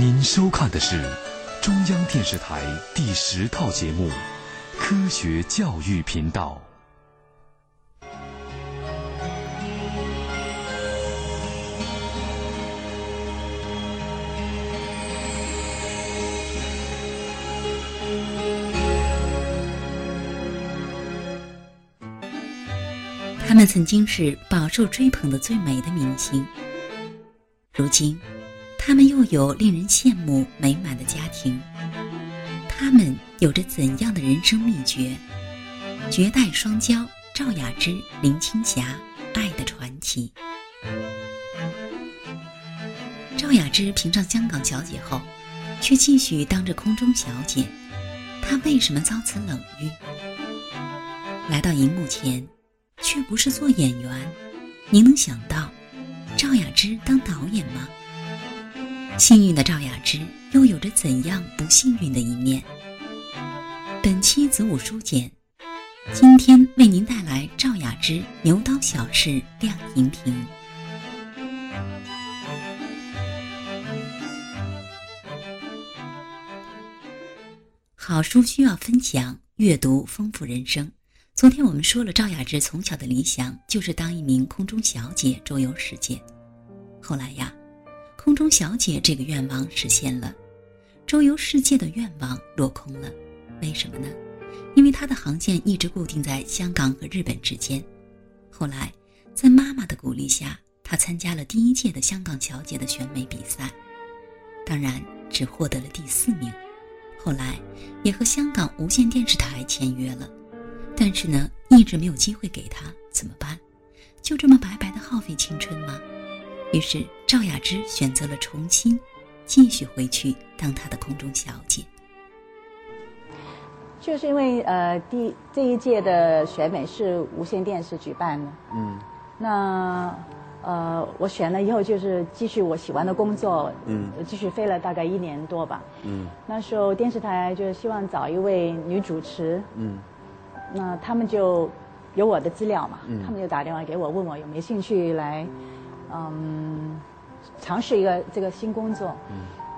您收看的是中央电视台第十套节目《科学教育频道》。他们曾经是饱受追捧的最美的明星，如今，他们又有令人羡慕美满的家庭。他们有着怎样的人生秘诀？绝代双骄赵雅芝、林青霞，爱的传奇。赵雅芝评上香港小姐后，却继续当着空中小姐，她为什么遭此冷遇？来到荧幕前。却不是做演员，您能想到赵雅芝当导演吗？幸运的赵雅芝又有着怎样不幸运的一面？本期子午书简，今天为您带来赵雅芝牛刀小试亮荧屏。好书需要分享，阅读丰富人生。昨天我们说了，赵雅芝从小的理想就是当一名空中小姐，周游世界。后来呀，空中小姐这个愿望实现了，周游世界的愿望落空了。为什么呢？因为她的航线一直固定在香港和日本之间。后来，在妈妈的鼓励下，她参加了第一届的香港小姐的选美比赛，当然只获得了第四名。后来，也和香港无线电视台签约了。但是呢，一直没有机会给她，怎么办？就这么白白的耗费青春吗？于是赵雅芝选择了重新继续回去当她的空中小姐。就是因为呃，第这一届的选美是无线电视举办的，嗯，那呃，我选了以后就是继续我喜欢的工作，嗯，继续飞了大概一年多吧，嗯，那时候电视台就希望找一位女主持，嗯。那他们就有我的资料嘛，他们就打电话给我，问我有没有兴趣来，嗯，尝试一个这个新工作。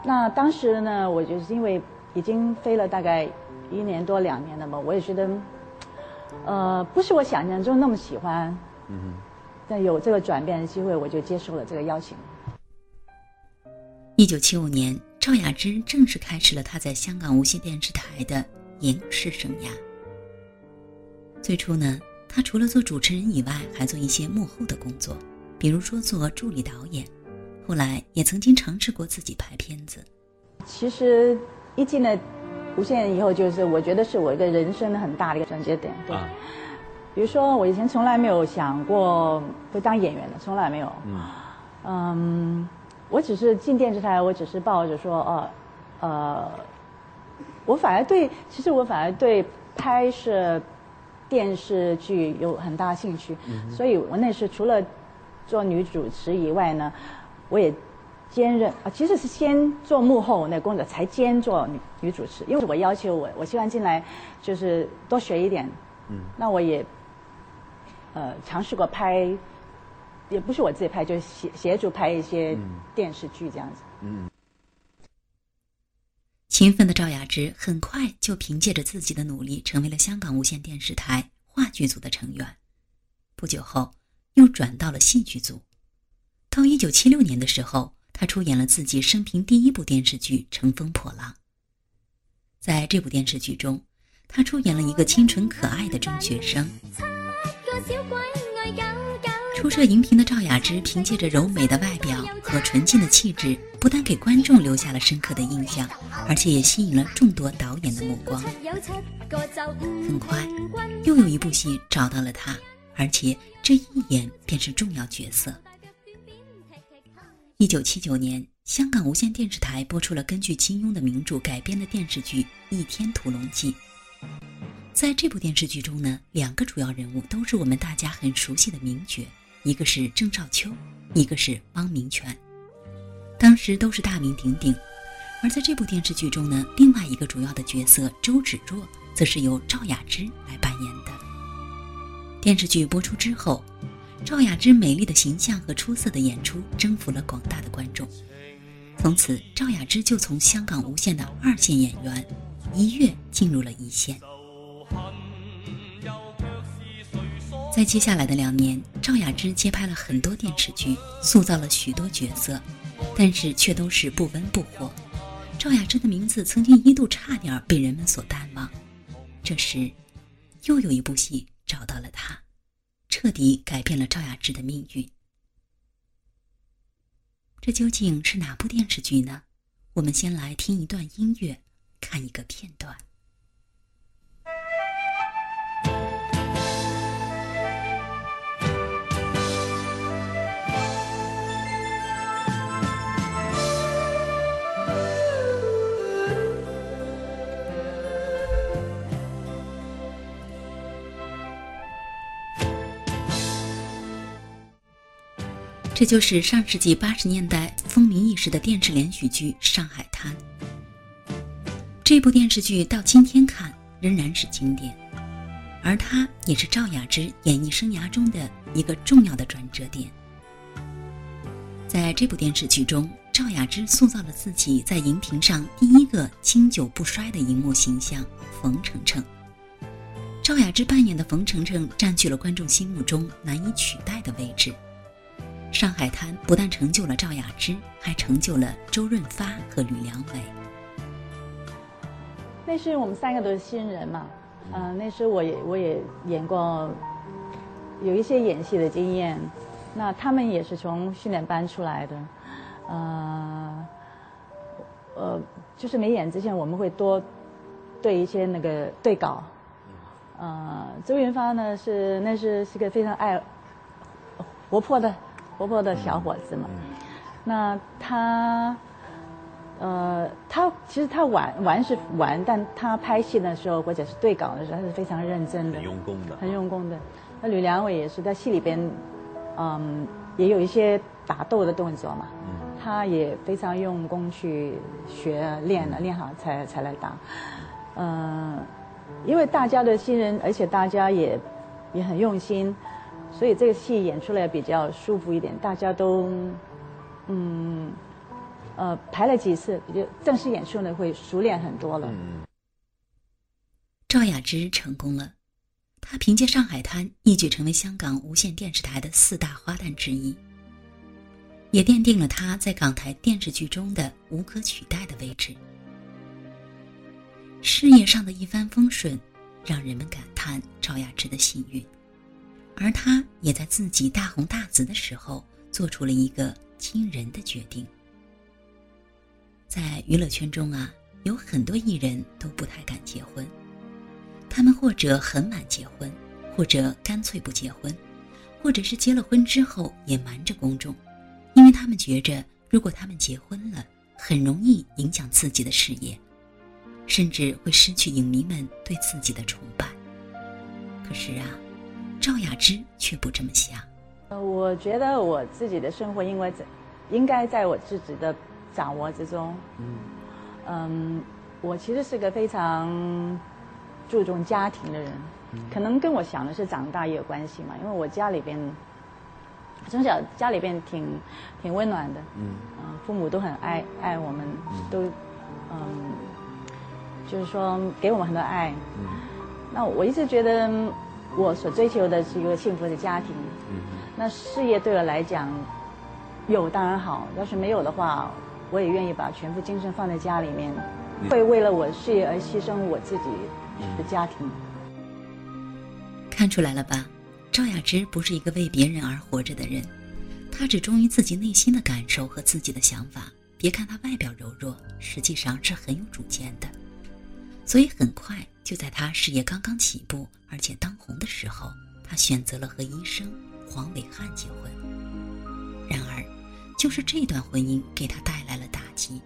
那当时呢，我就是因为已经飞了大概一年多两年了嘛，我也觉得，呃，不是我想象中那么喜欢。嗯。但有这个转变的机会，我就接受了这个邀请。一九七五年，赵雅芝正式开始了她在香港无线电视台的影视生涯。最初呢，她除了做主持人以外，还做一些幕后的工作，比如说做助理导演。后来也曾经尝试过自己拍片子。其实一进了无线以后，就是我觉得是我一个人生的很大的一个转折点。对，比如说我以前从来没有想过会当演员的，从来没有。嗯。嗯，我只是进电视台，我只是抱着说，哦，呃，我反而对，其实我反而对拍摄。电视剧有很大兴趣，所以我那时除了做女主持以外呢，我也兼任啊，其实是先做幕后那工作，才兼做女女主持。因为我要求我，我希望进来就是多学一点。嗯，那我也呃尝试过拍，也不是我自己拍，就是协协助拍一些电视剧这样子。嗯。勤奋的赵雅芝很快就凭借着自己的努力，成为了香港无线电视台话剧组的成员。不久后，又转到了戏剧组。到一九七六年的时候，他出演了自己生平第一部电视剧《乘风破浪》。在这部电视剧中，他出演了一个清纯可爱的中学生。初涉荧屏的赵雅芝，凭借着柔美的外表和纯净的气质，不但给观众留下了深刻的印象，而且也吸引了众多导演的目光。很快，又有一部戏找到了她，而且这一演便是重要角色。一九七九年，香港无线电视台播出了根据金庸的名著改编的电视剧《倚天屠龙记》。在这部电视剧中呢，两个主要人物都是我们大家很熟悉的名角。一个是郑少秋，一个是汪明荃，当时都是大名鼎鼎。而在这部电视剧中呢，另外一个主要的角色周芷若，则是由赵雅芝来扮演。电视剧播出之后，赵雅芝美丽的形象和出色的演出征服了广大的观众。从此，赵雅芝就从香港无线的二线演员一跃进入了一线。在接下来的两年，赵雅芝接拍了很多电视剧，塑造了许多角色，但是却都是不温不火。赵雅芝的名字曾经一度差点被人们所淡忘。这时，又有一部戏找到了他，彻底改变了赵雅芝的命运。这究竟是哪部电视剧呢？我们先来听一段音乐，看一个片段。这就是上世纪八十年代风靡一时的电视连续剧《上海滩》。这部电视剧到今天看仍然是经典，而它也是赵雅芝演艺生涯中的一个重要的转折点。在这部电视剧中，赵雅芝塑造了自己在荧屏上第一个经久不衰的荧幕形象——冯程程。赵雅芝扮演的冯程程占据了观众心目中难以取代的位置。《上海滩》不但成就了赵雅芝，还成就了周润发和吕良伟。那是我们三个都是新人嘛，嗯，那时我也我也演过，有一些演戏的经验。那他们也是从训练班出来的，呃，呃，就是没演之前我们会多对一些那个对稿。呃，周润发呢是那是是个非常爱活泼的。活泼的小伙子嘛，那他，呃，他其实他玩玩是玩，但他拍戏的时候或者是对稿的时候，他是非常认真的，很用功的，很用功的。那吕良伟也是在戏里边，嗯，也有一些打斗的动作嘛，他也非常用功去学练了，练好才才来打。嗯，因为大家的新人，而且大家也也很用心。所以这个戏演出来比较舒服一点，大家都，嗯，呃，排了几次，就正式演出呢会熟练很多了。赵雅芝成功了，她凭借《上海滩》一举成为香港无线电视台的四大花旦之一，也奠定了她在港台电视剧中的无可取代的位置。事业上的一帆风顺，让人们感叹赵雅芝的幸运。而他也在自己大红大紫的时候，做出了一个惊人的决定。在娱乐圈中啊，有很多艺人都不太敢结婚，他们或者很晚结婚，或者干脆不结婚，或者是结了婚之后也瞒着公众，因为他们觉着，如果他们结婚了，很容易影响自己的事业，甚至会失去影迷们对自己的崇拜。可是啊。赵雅芝却不这么想。呃，我觉得我自己的生活，因为在，应该在我自己的掌握之中。嗯。嗯，我其实是个非常注重家庭的人，可能跟我想的是长大也有关系嘛。因为我家里边从小家里边挺挺温暖的。嗯。父母都很爱爱我们，都嗯，就是说给我们很多爱。嗯。那我一直觉得。我所追求的是一个幸福的家庭，嗯那事业对我来讲有当然好，要是没有的话，我也愿意把全部精神放在家里面，会为了我事业而牺牲我自己的家庭。看出来了吧？赵雅芝不是一个为别人而活着的人，她只忠于自己内心的感受和自己的想法。别看她外表柔弱，实际上是很有主见的。所以很快就在他事业刚刚起步。而且当红的时候，他选择了和医生黄伟汉结婚。然而，就是这段婚姻给他带来了打击，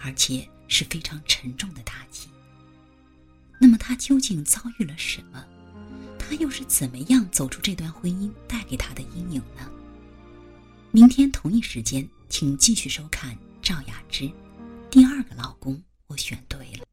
而且是非常沉重的打击。那么，他究竟遭遇了什么？他又是怎么样走出这段婚姻带给他的阴影呢？明天同一时间，请继续收看赵雅芝。第二个老公，我选对了。